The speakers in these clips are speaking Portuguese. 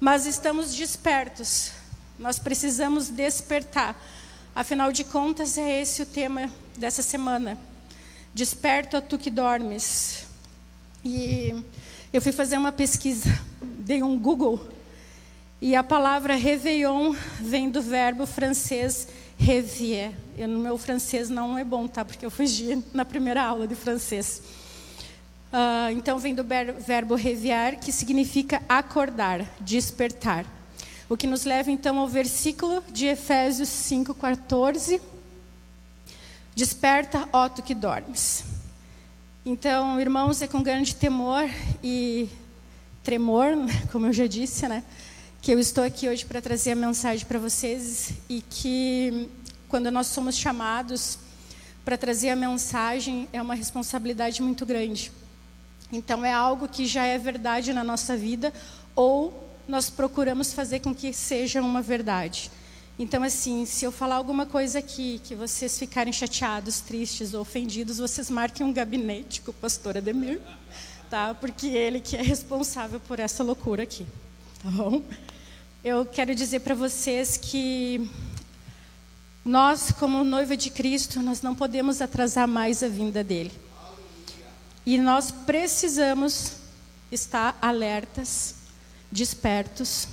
mas estamos despertos. Nós precisamos despertar. Afinal de contas, é esse o tema dessa semana. Desperta tu que dormes. E eu fui fazer uma pesquisa, dei um Google, e a palavra réveillon vem do verbo francês revier. Eu, no meu francês não é bom, tá? Porque eu fugi na primeira aula de francês. Uh, então vem do verbo reviar, que significa acordar, despertar. O que nos leva então ao versículo de Efésios 5,14. Desperta, ó tu que dormes. Então, irmãos, é com grande temor e tremor, como eu já disse, né? Que eu estou aqui hoje para trazer a mensagem para vocês e que quando nós somos chamados para trazer a mensagem é uma responsabilidade muito grande. Então é algo que já é verdade na nossa vida ou nós procuramos fazer com que seja uma verdade. Então, assim, se eu falar alguma coisa aqui que vocês ficarem chateados, tristes ou ofendidos, vocês marquem um gabinete com o pastor Ademir, tá? Porque ele que é responsável por essa loucura aqui, tá bom? Eu quero dizer para vocês que nós, como noiva de Cristo, nós não podemos atrasar mais a vinda dele. E nós precisamos estar alertas, despertos,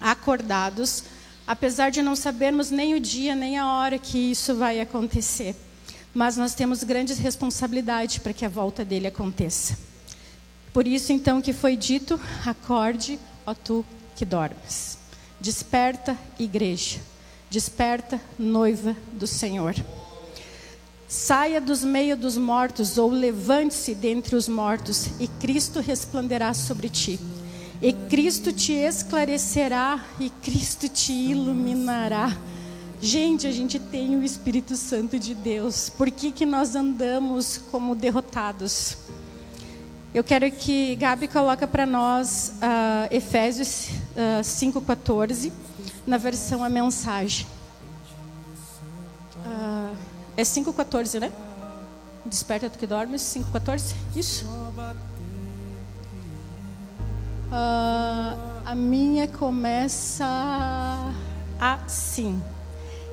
acordados, apesar de não sabermos nem o dia nem a hora que isso vai acontecer. Mas nós temos grandes responsabilidades para que a volta dele aconteça. Por isso, então, que foi dito: acorde, ó tu que dormes. Desperta, igreja. Desperta, noiva do Senhor. Saia dos meios dos mortos, ou levante-se dentre os mortos, e Cristo resplanderá sobre ti. E Cristo te esclarecerá, e Cristo te iluminará. Gente, a gente tem o Espírito Santo de Deus. Por que, que nós andamos como derrotados? Eu quero que Gabi coloque para nós uh, Efésios uh, ah, 5,14, na versão A Mensagem. É 5,14, né? Desperta do que dormes, 5,14? Isso? Uh, a minha começa assim.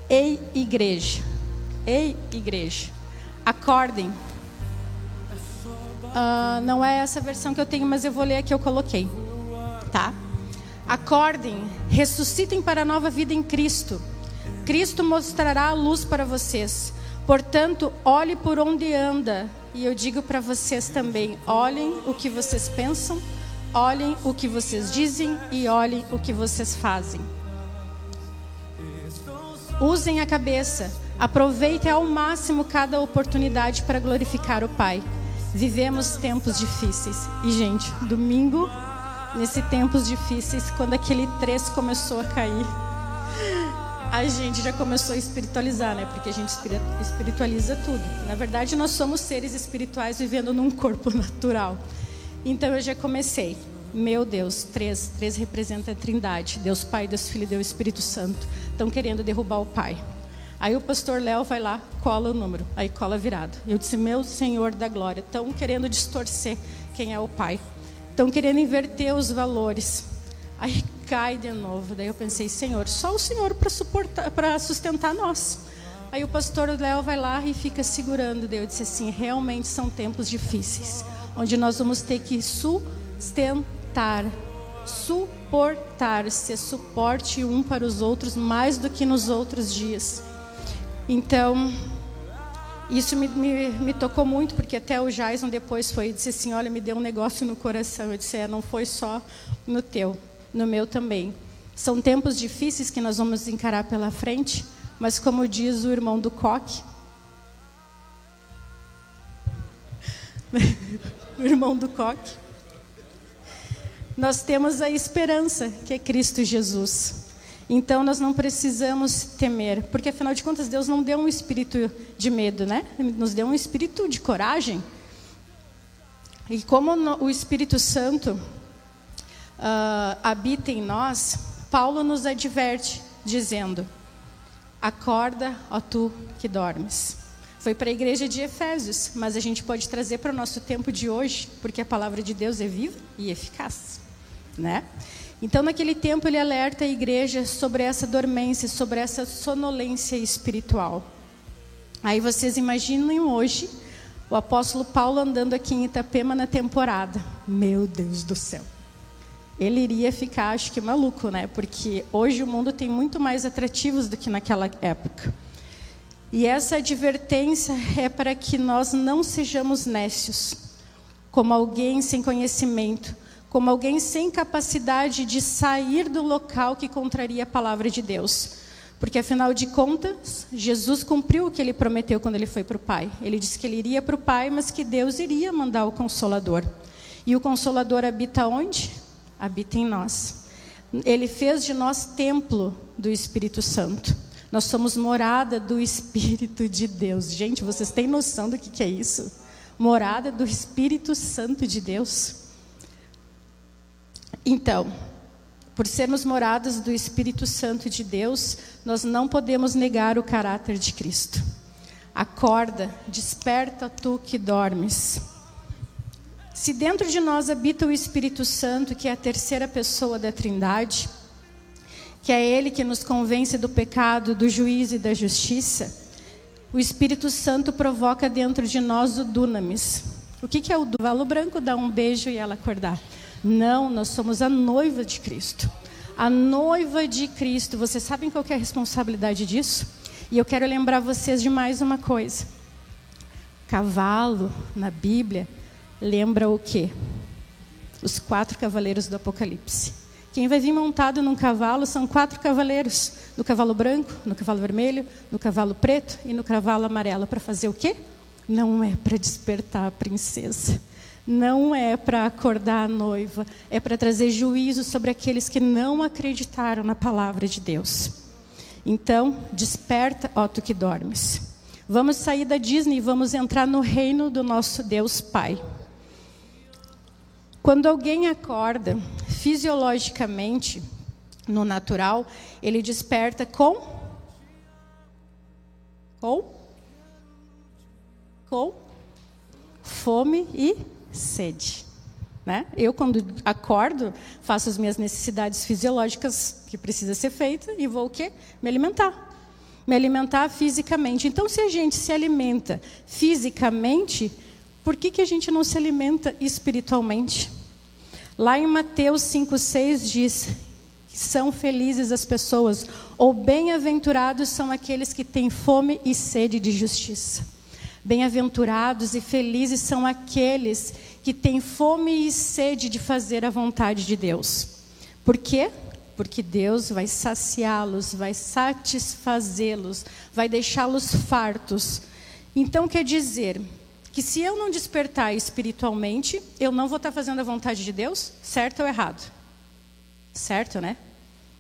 Ei, igreja. Ei, igreja. Acordem. Uh, não é essa versão que eu tenho, mas eu vou ler a que eu coloquei. Tá? Acordem, ressuscitem para a nova vida em Cristo. Cristo mostrará a luz para vocês. Portanto, olhe por onde anda. E eu digo para vocês também: olhem o que vocês pensam, olhem o que vocês dizem e olhem o que vocês fazem. Usem a cabeça, aproveitem ao máximo cada oportunidade para glorificar o Pai. Vivemos tempos difíceis. E, gente, domingo, nesses tempos difíceis, quando aquele três começou a cair a gente já começou a espiritualizar, né? Porque a gente espiritualiza tudo. Na verdade, nós somos seres espirituais vivendo num corpo natural. Então eu já comecei. Meu Deus, três, três representa a Trindade, Deus Pai, Deus Filho Deus Espírito Santo. Estão querendo derrubar o Pai. Aí o pastor Léo vai lá, cola o número, aí cola virado. Eu disse: Meu Senhor da glória, estão querendo distorcer quem é o Pai. Estão querendo inverter os valores. Aí cai de novo. Daí eu pensei, Senhor, só o Senhor para suportar, para sustentar nós. Aí o pastor Léo vai lá e fica segurando. Daí eu disse assim, realmente são tempos difíceis, onde nós vamos ter que sustentar, suportar, ser suporte um para os outros mais do que nos outros dias. Então, isso me, me, me, tocou muito, porque até o Jason depois foi e disse assim: Olha, me deu um negócio no coração. Eu disse: É, não foi só no teu no meu também. São tempos difíceis que nós vamos encarar pela frente, mas como diz o irmão do Coque, o irmão do Coque, nós temos a esperança que é Cristo Jesus. Então nós não precisamos temer, porque afinal de contas Deus não deu um espírito de medo, né? Nos deu um espírito de coragem. E como o Espírito Santo uh, habita em nós, Paulo nos adverte, dizendo: Acorda, ó tu que dormes. Foi para a igreja de Efésios, mas a gente pode trazer para o nosso tempo de hoje, porque a palavra de Deus é viva e eficaz, né? Então, naquele tempo, ele alerta a igreja sobre essa dormência, sobre essa sonolência espiritual. Aí vocês imaginem hoje o apóstolo Paulo andando aqui em Itapema na temporada. Meu Deus do céu. Ele iria ficar, acho que maluco, né? Porque hoje o mundo tem muito mais atrativos do que naquela época. E essa advertência é para que nós não sejamos nécios, como alguém sem conhecimento, como alguém sem capacidade de sair do local que contraria a palavra de Deus. Porque afinal de contas, Jesus cumpriu o que ele prometeu quando ele foi para o Pai. Ele disse que ele iria para o Pai, mas que Deus iria mandar o Consolador. E o Consolador habita onde? Habita em nós. Ele fez de nós templo do Espírito Santo. Nós somos morada do Espírito de Deus. Gente, vocês têm noção do que, que é isso? Morada do Espírito Santo de Deus. Então, por sermos moradas do Espírito Santo de Deus, nós não podemos negar o caráter de Cristo. Acorda, desperta tu que dormes. Se dentro de nós habita o Espírito Santo, que é a terceira pessoa da Trindade, que é Ele que nos convence do pecado, do juízo e da justiça, o Espírito Santo provoca dentro de nós o dunamis. O que, que é o cavalo branco? Dar um beijo e ela acordar. Não, nós somos a noiva de Cristo. A noiva de Cristo. Vocês sabem qual é a responsabilidade disso? E eu quero lembrar vocês de mais uma coisa. Cavalo, na Bíblia, lembra o quê? Os quatro cavaleiros do Apocalipse. Quem vai vir montado num cavalo são quatro cavaleiros: no cavalo branco, no cavalo vermelho, no cavalo preto e no cavalo amarelo. Para fazer o quê? Não é para despertar a princesa. Não é para acordar a noiva. É para trazer juízo sobre aqueles que não acreditaram na palavra de Deus. Então, desperta, ó tu que dormes. Vamos sair da Disney e vamos entrar no reino do nosso Deus Pai. Quando alguém acorda, fisiologicamente, no natural, ele desperta com com com fome e sede. Né? Eu, quando acordo, faço as minhas necessidades fisiológicas que precisa ser feita e vou o quê? Me alimentar. Me alimentar fisicamente. Então, se a gente se alimenta fisicamente, por que, que a gente não se alimenta espiritualmente? Lá em Mateus 5,6 diz são felizes as pessoas, ou bem-aventurados são aqueles que têm fome e sede de justiça. Bem-aventurados e felizes são aqueles que têm fome e sede de fazer a vontade de Deus. Por quê? Porque Deus vai saciá-los, vai satisfazê-los, vai deixá-los fartos. Então quer dizer que se eu não despertar espiritualmente, eu não vou estar fazendo a vontade de Deus, certo ou errado? Certo, né?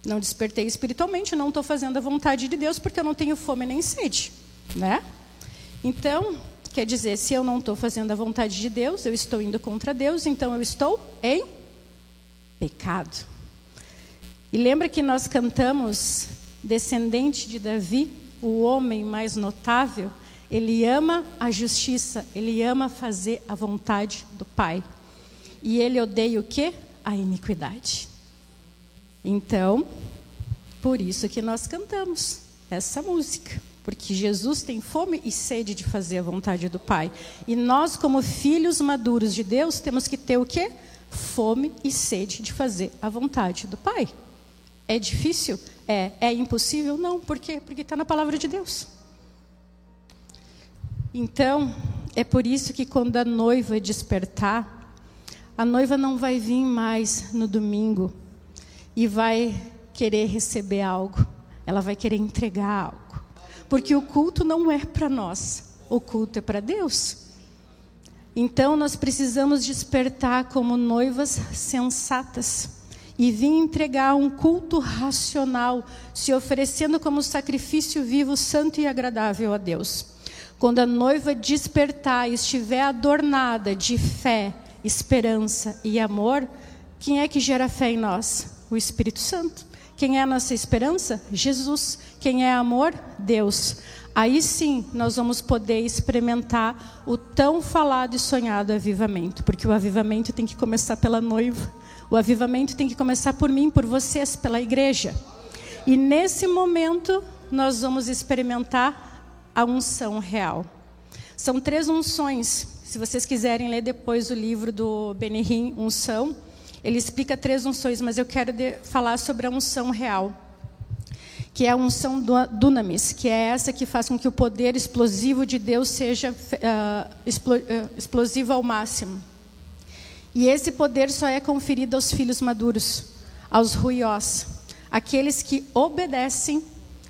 Não despertei espiritualmente, não estou fazendo a vontade de Deus porque eu não tenho fome nem sede, né? Então, quer dizer, se eu não estou fazendo a vontade de Deus, eu estou indo contra Deus, então eu estou em pecado. E lembra que nós cantamos descendente de Davi, o homem mais notável? Ele ama a justiça, ele ama fazer a vontade do Pai. E ele odeia o quê? A iniquidade. Então, por isso que nós cantamos essa música. Porque Jesus tem fome e sede de fazer a vontade do Pai. E nós, como filhos maduros de Deus, temos que ter o quê? Fome e sede de fazer a vontade do Pai. É difícil? É. É impossível? Não. Por quê? Porque está na palavra de Deus. Então, é por isso que quando a noiva despertar, a noiva não vai vir mais no domingo e vai querer receber algo, ela vai querer entregar algo. Porque o culto não é para nós, o culto é para Deus. Então nós precisamos despertar como noivas sensatas e vir entregar um culto racional, se oferecendo como sacrifício vivo, santo e agradável a Deus. Quando a noiva despertar e estiver adornada de fé, esperança e amor, quem é que gera fé em nós? O Espírito Santo. Quem é a nossa esperança? Jesus. Quem é amor? Deus. Aí sim nós vamos poder experimentar o tão falado e sonhado avivamento, porque o avivamento tem que começar pela noiva. O avivamento tem que começar por mim, por vocês, pela igreja. E nesse momento, nós vamos experimentar a unção real. São três unções. Se vocês quiserem ler depois o livro do Benihim, Unção, ele explica três unções, mas eu quero falar sobre a unção real que é a unção do dunamis, que é essa que faz com que o poder explosivo de Deus seja uh, explo, uh, explosivo ao máximo. E esse poder só é conferido aos filhos maduros, aos ruiós, aqueles que obedecem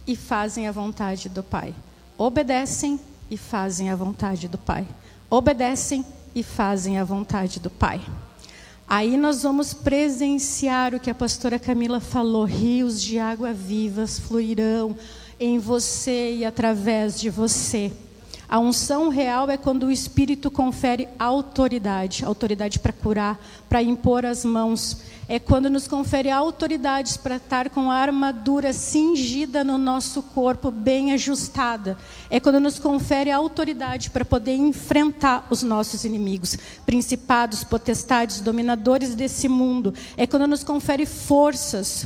e fazem a vontade do Pai. Obedecem e fazem a vontade do Pai. Obedecem e fazem a vontade do Pai. Aí nós vamos presenciar o que a pastora Camila falou: rios de água vivas fluirão em você e através de você. A unção real é quando o Espírito confere autoridade autoridade para curar, para impor as mãos. É quando nos confere autoridades para estar com a armadura cingida no nosso corpo, bem ajustada. É quando nos confere autoridade para poder enfrentar os nossos inimigos, principados, potestades, dominadores desse mundo. É quando nos confere forças,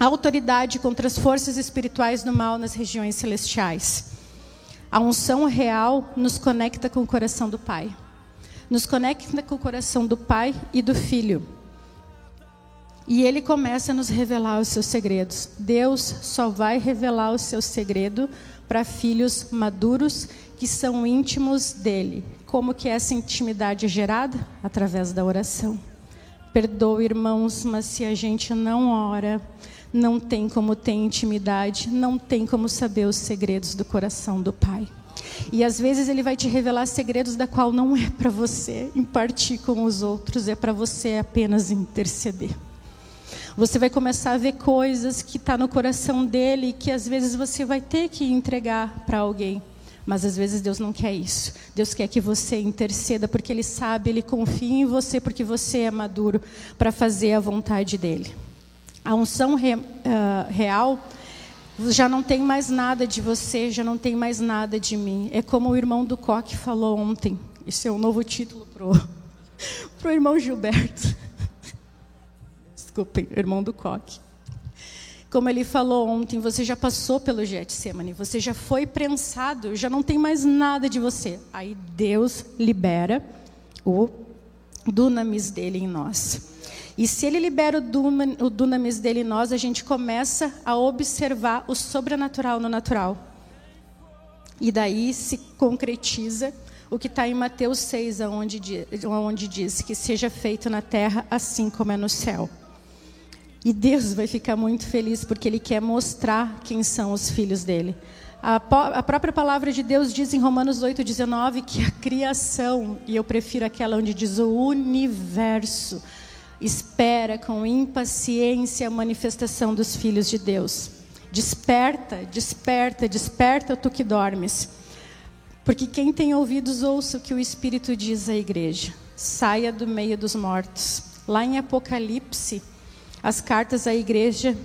autoridade contra as forças espirituais do mal nas regiões celestiais. A unção real nos conecta com o coração do Pai. Nos conecta com o coração do Pai e do Filho. E ele começa a nos revelar os seus segredos. Deus só vai revelar o seu segredo para filhos maduros que são íntimos dele. Como que essa intimidade é gerada? Através da oração. Perdoa, irmãos, mas se a gente não ora, não tem como ter intimidade, não tem como saber os segredos do coração do Pai. E às vezes ele vai te revelar segredos da qual não é para você impartir com os outros, é para você apenas interceder. Você vai começar a ver coisas que está no coração dele que às vezes você vai ter que entregar para alguém. Mas às vezes Deus não quer isso. Deus quer que você interceda porque Ele sabe, Ele confia em você porque você é maduro para fazer a vontade dEle. A unção re, uh, real já não tem mais nada de você, já não tem mais nada de mim. É como o irmão do Coque falou ontem. Isso é um novo título pro pro irmão Gilberto. Desculpem, irmão do Coque. Como ele falou ontem, você já passou pelo Getsemane, você já foi prensado, já não tem mais nada de você. Aí Deus libera o dunamis dele em nós. E se ele libera o dunamis dele em nós, a gente começa a observar o sobrenatural no natural. E daí se concretiza o que está em Mateus 6, onde, onde diz que seja feito na terra assim como é no céu. E Deus vai ficar muito feliz porque Ele quer mostrar quem são os filhos dele. A, a própria palavra de Deus diz em Romanos 8,19 que a criação, e eu prefiro aquela onde diz o universo, espera com impaciência a manifestação dos filhos de Deus. Desperta, desperta, desperta tu que dormes. Porque quem tem ouvidos, ouça o que o Espírito diz à igreja. Saia do meio dos mortos. Lá em Apocalipse, as cartas à igreja,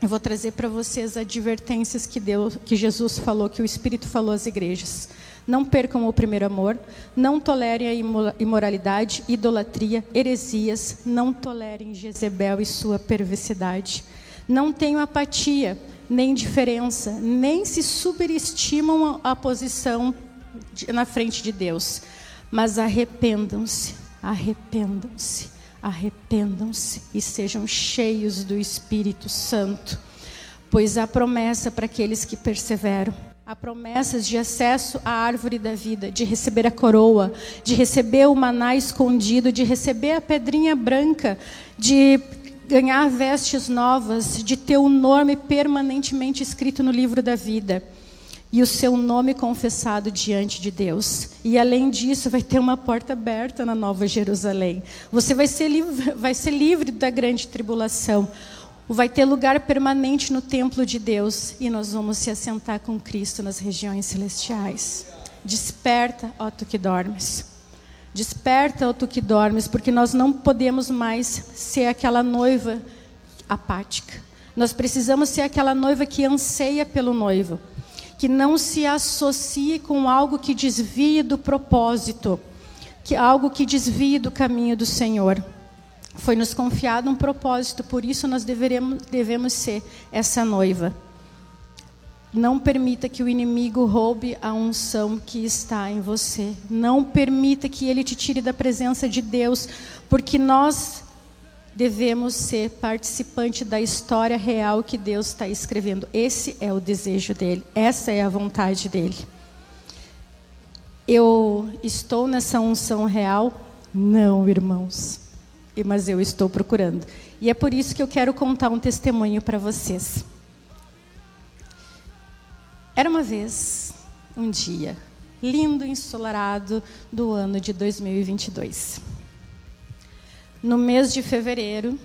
eu vou trazer para vocês advertências que, Deus, que Jesus falou, que o Espírito falou às igrejas. Não percam o primeiro amor, não tolerem a imoralidade, idolatria, heresias, não tolerem Jezebel e sua perversidade. Não tenham apatia, nem indiferença, nem se superestimam a posição na frente de Deus. Mas arrependam-se, arrependam-se, arrependam-se e sejam cheios do Espírito Santo, pois há promessa para aqueles que perseveram. Há promessas de acesso à árvore da vida, de receber a coroa, de receber o maná escondido, de receber a pedrinha branca, de ganhar vestes novas, de ter o nome permanentemente escrito no livro da vida e o seu nome confessado diante de Deus. E além disso, vai ter uma porta aberta na Nova Jerusalém. Você vai ser vai ser livre da grande tribulação vai ter lugar permanente no templo de Deus e nós vamos se assentar com Cristo nas regiões celestiais. Desperta, ó tu que dormes. Desperta, ó tu que dormes, porque nós não podemos mais ser aquela noiva apática. Nós precisamos ser aquela noiva que anseia pelo noivo, que não se associe com algo que desvie do propósito, que algo que desvie do caminho do Senhor. Foi nos confiado um propósito, por isso nós deveremos, devemos ser essa noiva. Não permita que o inimigo roube a unção que está em você. Não permita que ele te tire da presença de Deus, porque nós devemos ser participante da história real que Deus está escrevendo. Esse é o desejo dele, essa é a vontade dele. Eu estou nessa unção real? Não, irmãos. Mas eu estou procurando. E é por isso que eu quero contar um testemunho para vocês. Era uma vez, um dia, lindo, ensolarado do ano de 2022. No mês de fevereiro,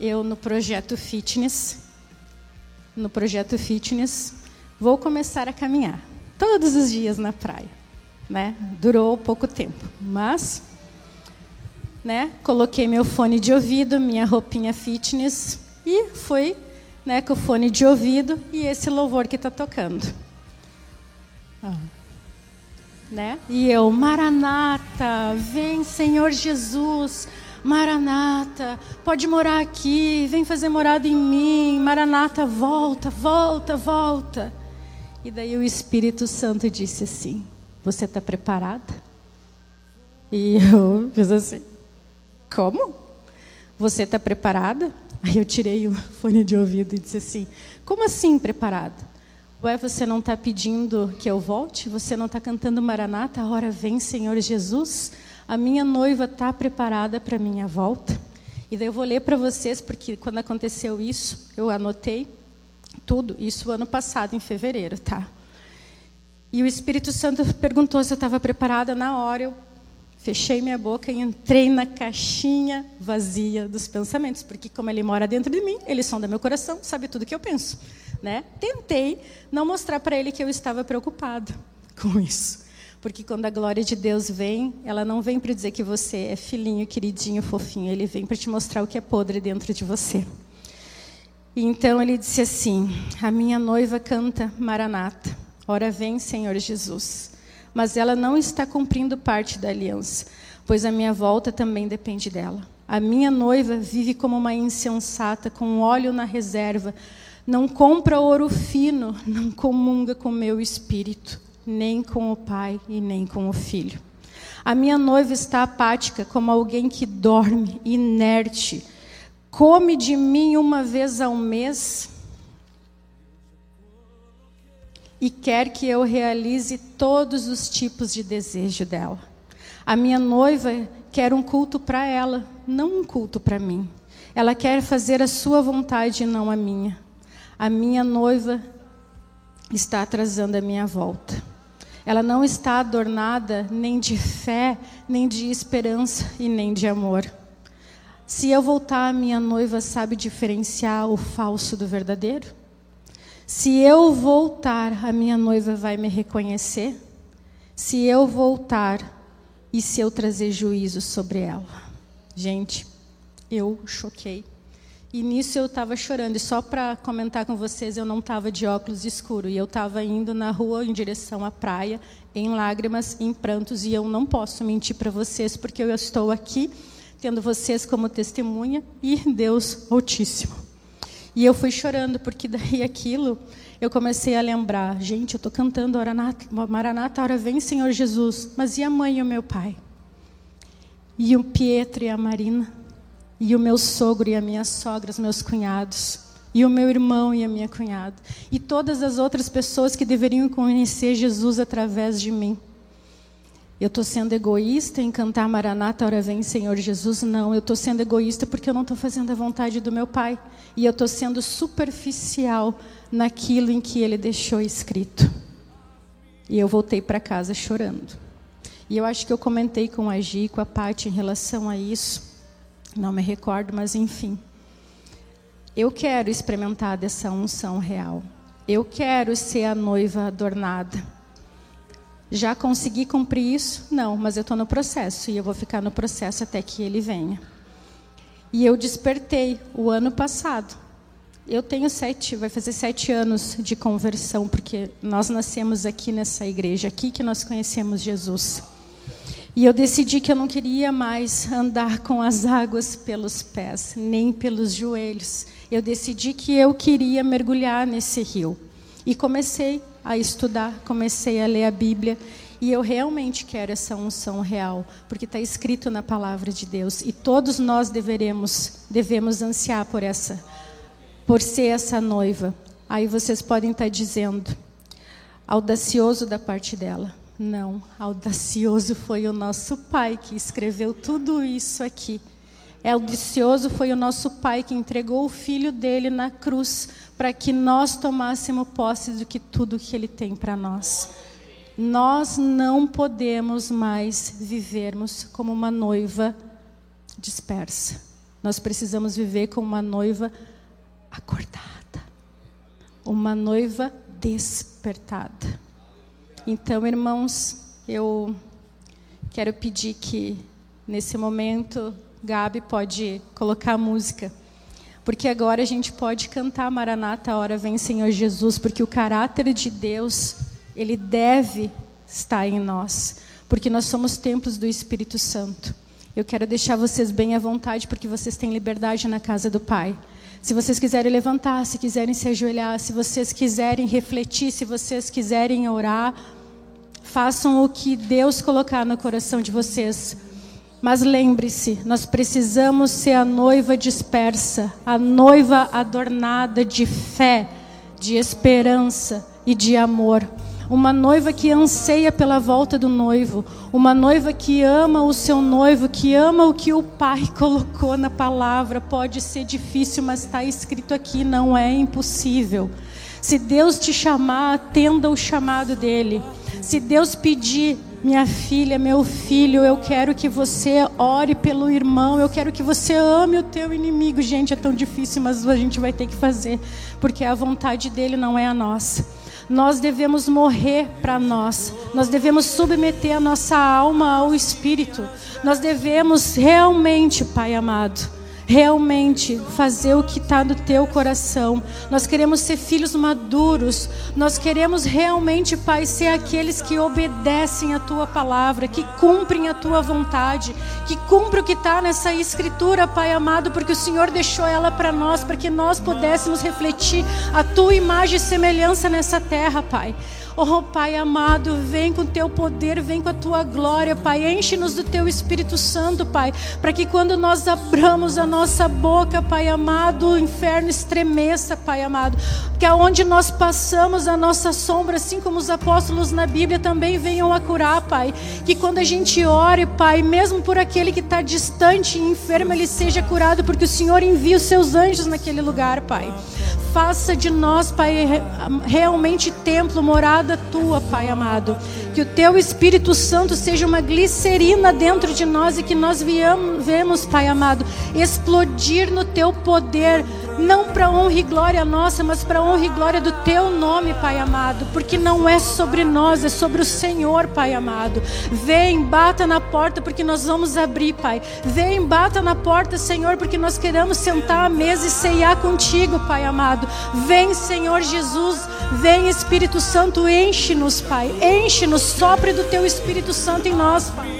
eu no projeto Fitness, no projeto Fitness, vou começar a caminhar todos os dias na praia, né? Durou pouco tempo, mas né, coloquei meu fone de ouvido, minha roupinha fitness e fui, né, com o fone de ouvido e esse louvor que está tocando. Ah. Né? E eu, Maranata, vem Senhor Jesus, Maranata, pode morar aqui, vem fazer morada em mim. Maranata, volta, volta, volta. E daí o Espírito Santo disse assim: Você está preparada? E eu fiz assim: Como? Você está preparada? Aí eu tirei o fone de ouvido e disse assim: Como assim preparada? Ué, você não está pedindo que eu volte? Você não está cantando Maranata? A hora vem, Senhor Jesus? a minha noiva está preparada para minha volta. E daí eu vou ler para vocês, porque quando aconteceu isso, eu anotei tudo, isso ano passado, em fevereiro, tá? E o Espírito Santo perguntou se eu estava preparada na hora. Eu fechei minha boca e entrei na caixinha vazia dos pensamentos, porque como ele mora dentro de mim, ele sonda meu coração, sabe tudo que eu penso, né? Tentei não mostrar para ele que eu estava preocupada com isso. Porque quando a glória de Deus vem, ela não vem para dizer que você é filhinho, queridinho, fofinho. Ele vem para te mostrar o que é podre dentro de você. E então ele disse assim: A minha noiva canta Maranata. Ora vem, Senhor Jesus. Mas ela não está cumprindo parte da aliança, pois a minha volta também depende dela. A minha noiva vive como uma insensata, com óleo na reserva. Não compra ouro fino, não comunga com meu espírito nem com o pai e nem com o filho. A minha noiva está apática, como alguém que dorme, inerte. Come de mim uma vez ao mês e quer que eu realize todos os tipos de desejo dela. A minha noiva quer um culto para ela, não um culto para mim. Ela quer fazer a sua vontade e não a minha. A minha noiva está atrasando a minha volta. Ela não está adornada nem de fé, nem de esperança e nem de amor. Se eu voltar, a minha noiva sabe diferenciar o falso do verdadeiro? Se eu voltar, a minha noiva vai me reconhecer? Se eu voltar e se eu trazer juízo sobre ela? Gente, eu choquei. E nisso eu estava chorando. E só para comentar com vocês, eu não estava de óculos escuro. E eu estava indo na rua em direção à praia, em lágrimas, em prantos. E eu não posso mentir para vocês, porque eu estou aqui, tendo vocês como testemunha e Deus Altíssimo. E eu fui chorando, porque daí aquilo, eu comecei a lembrar: gente, eu estou cantando Maranata, a hora vem, Senhor Jesus. Mas e a mãe e o meu pai? E o Pietro e a Marina? e o meu sogro e a minha sogra, os meus cunhados, e o meu irmão e a minha cunhada, e todas as outras pessoas que deveriam conhecer Jesus através de mim. Eu estou sendo egoísta em cantar Maranata, hora vem Senhor Jesus? Não, eu estou sendo egoísta porque eu não estou fazendo a vontade do meu Pai. E eu estou sendo superficial naquilo em que Ele deixou escrito. E eu voltei para casa chorando. E eu acho que eu comentei com a Gi, com a Paty em relação a isso. Não me recordo, mas enfim. Eu quero experimentar dessa unção real. Eu quero ser a noiva adornada. Já consegui cumprir isso? Não, mas eu estou no processo e eu vou ficar no processo até que ele venha. E eu despertei o ano passado. Eu tenho sete, vai fazer sete anos de conversão, porque nós nascemos aqui nessa igreja, aqui que nós conhecemos Jesus. E eu decidi que eu não queria mais andar com as águas pelos pés, nem pelos joelhos. Eu decidi que eu queria mergulhar nesse rio. E comecei a estudar, comecei a ler a Bíblia. E eu realmente quero essa unção real, porque está escrito na palavra de Deus. E todos nós deveremos, devemos ansiar por essa, por ser essa noiva. Aí vocês podem estar tá dizendo, audacioso da parte dela. Não, audacioso foi o nosso pai que escreveu tudo isso aqui. Audacioso foi o nosso pai que entregou o filho dele na cruz para que nós tomássemos posse do que tudo que ele tem para nós. Nós não podemos mais vivermos como uma noiva dispersa. Nós precisamos viver como uma noiva acordada, uma noiva despertada. Então, irmãos, eu quero pedir que nesse momento Gabi pode colocar a música. Porque agora a gente pode cantar Maranata, a hora vem Senhor Jesus, porque o caráter de Deus, ele deve estar em nós, porque nós somos templos do Espírito Santo. Eu quero deixar vocês bem à vontade, porque vocês têm liberdade na casa do Pai. Se vocês quiserem levantar, se quiserem se ajoelhar, se vocês quiserem refletir, se vocês quiserem orar, façam o que Deus colocar no coração de vocês. Mas lembre-se, nós precisamos ser a noiva dispersa, a noiva adornada de fé, de esperança e de amor uma noiva que anseia pela volta do noivo, uma noiva que ama o seu noivo, que ama o que o pai colocou na palavra. Pode ser difícil, mas está escrito aqui, não é impossível. Se Deus te chamar, atenda o chamado dele. Se Deus pedir, minha filha, meu filho, eu quero que você ore pelo irmão, eu quero que você ame o teu inimigo. Gente, é tão difícil, mas a gente vai ter que fazer, porque a vontade dele não é a nossa. Nós devemos morrer para nós, nós devemos submeter a nossa alma ao Espírito, nós devemos realmente, Pai amado, realmente fazer o que está no teu coração. Nós queremos ser filhos maduros. Nós queremos realmente, Pai, ser aqueles que obedecem a tua palavra, que cumprem a tua vontade, que cumprem o que está nessa escritura, Pai amado, porque o Senhor deixou ela para nós, para que nós pudéssemos refletir a tua imagem e semelhança nessa terra, Pai. Oh, Pai amado, vem com o teu poder, vem com a tua glória, Pai. Enche-nos do teu Espírito Santo, Pai, para que quando nós abramos a nossa boca, Pai amado, o inferno estremeça, Pai amado. Que aonde nós passamos a nossa sombra, assim como os apóstolos na Bíblia também venham a curar, Pai. Que quando a gente ore, Pai, mesmo por aquele que está distante e enfermo, ele seja curado, porque o Senhor envia os seus anjos naquele lugar, Pai. Faça de nós, Pai, realmente templo, morada tua, Pai amado. Que o teu Espírito Santo seja uma glicerina dentro de nós e que nós viemos, Pai amado, explodir no teu poder não para honra e glória nossa, mas para honra e glória do teu nome, Pai amado, porque não é sobre nós, é sobre o Senhor, Pai amado. Vem, bata na porta, porque nós vamos abrir, Pai. Vem, bata na porta, Senhor, porque nós queremos sentar à mesa e ceiar contigo, Pai amado. Vem, Senhor Jesus, vem, Espírito Santo, enche-nos, Pai. Enche-nos, sopre do teu Espírito Santo em nós, Pai.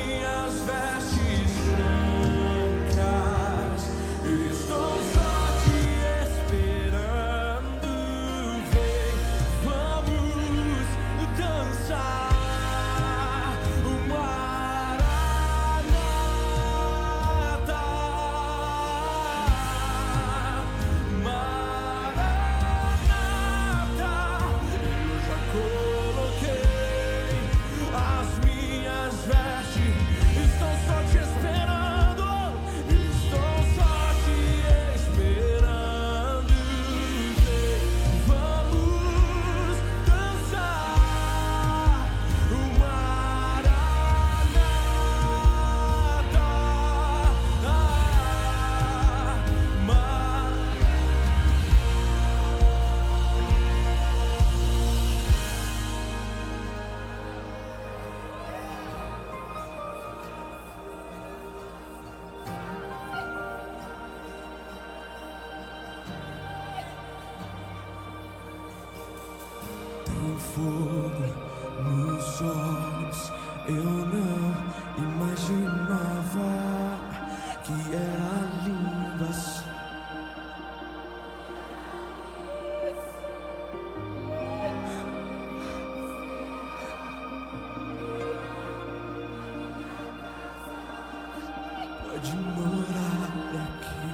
Pode morar aqui,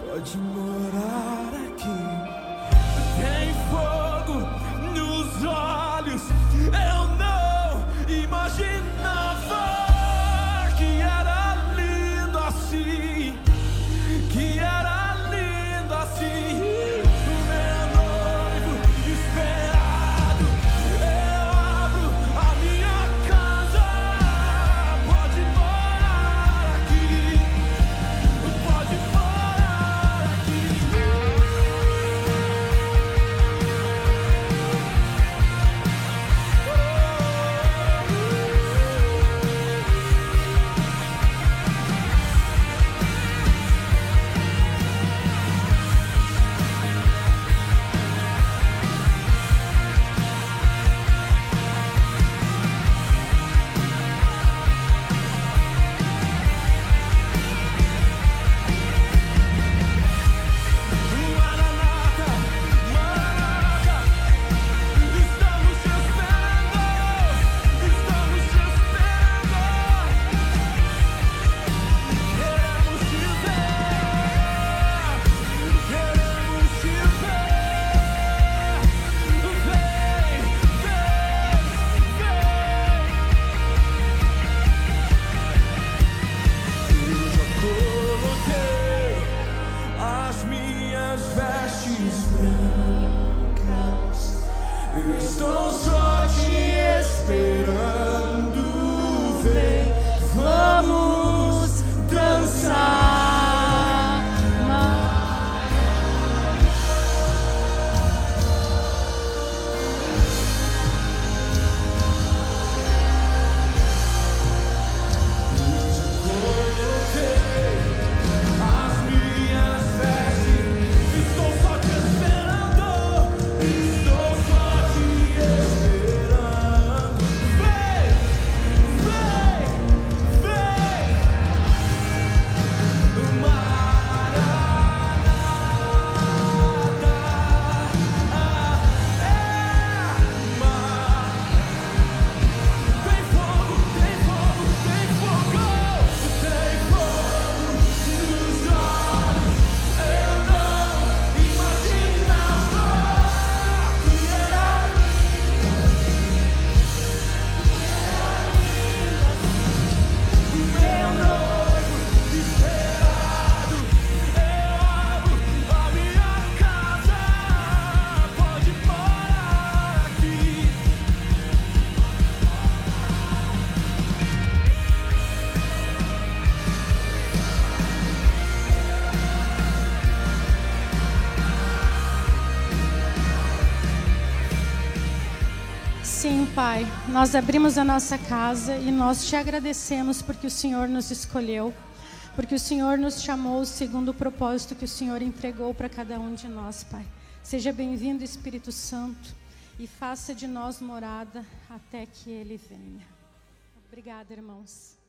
pode morar. nós abrimos a nossa casa e nós te agradecemos porque o Senhor nos escolheu, porque o Senhor nos chamou segundo o propósito que o Senhor entregou para cada um de nós, Pai. Seja bem-vindo, Espírito Santo, e faça de nós morada até que ele venha. Obrigada, irmãos.